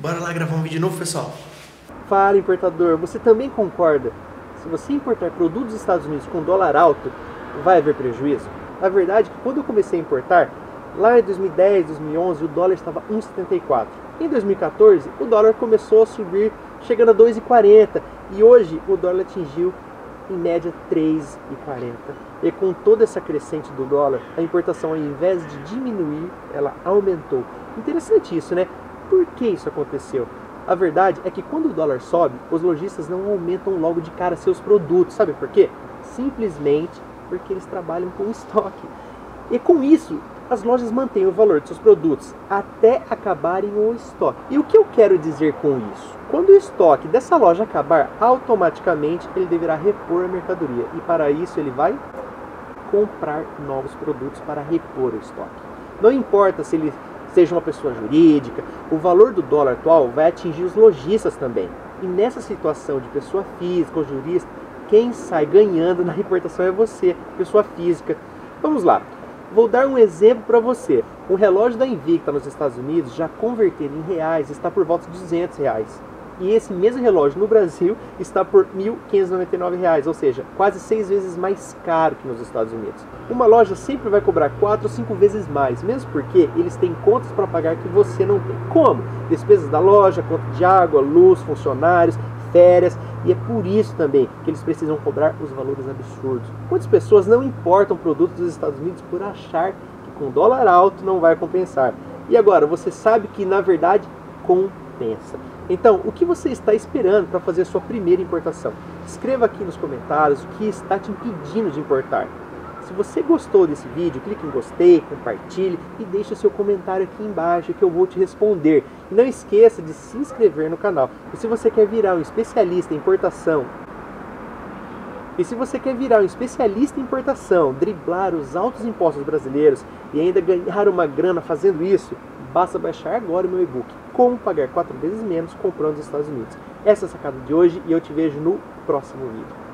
Bora lá gravar um vídeo novo, pessoal? Fala, importador, você também concorda? Se você importar produtos dos Estados Unidos com dólar alto, vai haver prejuízo? A verdade é quando eu comecei a importar, lá em 2010, 2011, o dólar estava 1,74. Em 2014, o dólar começou a subir, chegando a 2,40. E hoje o dólar atingiu em média 3,40. E com toda essa crescente do dólar, a importação ao invés de diminuir, ela aumentou. Interessante isso, né? Por que isso aconteceu? A verdade é que quando o dólar sobe, os lojistas não aumentam logo de cara seus produtos. Sabe por quê? Simplesmente porque eles trabalham com estoque. E com isso, as lojas mantêm o valor de seus produtos até acabarem o estoque. E o que eu quero dizer com isso? Quando o estoque dessa loja acabar, automaticamente ele deverá repor a mercadoria. E para isso ele vai comprar novos produtos para repor o estoque. Não importa se ele seja uma pessoa jurídica, o valor do dólar atual vai atingir os lojistas também. E nessa situação de pessoa física ou jurista, quem sai ganhando na importação é você, pessoa física. Vamos lá. Vou dar um exemplo para você. Um relógio da Invicta nos Estados Unidos, já convertido em reais, está por volta de 200 reais. E esse mesmo relógio no Brasil está por R$ 1.599, ou seja, quase seis vezes mais caro que nos Estados Unidos. Uma loja sempre vai cobrar quatro ou cinco vezes mais, mesmo porque eles têm contas para pagar que você não tem. Como? Despesas da loja, conta de água, luz, funcionários, férias, e é por isso também que eles precisam cobrar os valores absurdos. Muitas pessoas não importam produtos dos Estados Unidos por achar que com dólar alto não vai compensar. E agora, você sabe que na verdade compensa. Então, o que você está esperando para fazer a sua primeira importação? Escreva aqui nos comentários o que está te impedindo de importar. Se você gostou desse vídeo, clique em gostei, compartilhe e deixe seu comentário aqui embaixo que eu vou te responder. E não esqueça de se inscrever no canal. E se você quer virar um especialista em importação, e se você quer virar um especialista em importação, driblar os altos impostos brasileiros e ainda ganhar uma grana fazendo isso, basta baixar agora o meu e-book Como Pagar 4 vezes menos comprando nos Estados Unidos. Essa é a sacada de hoje e eu te vejo no próximo vídeo.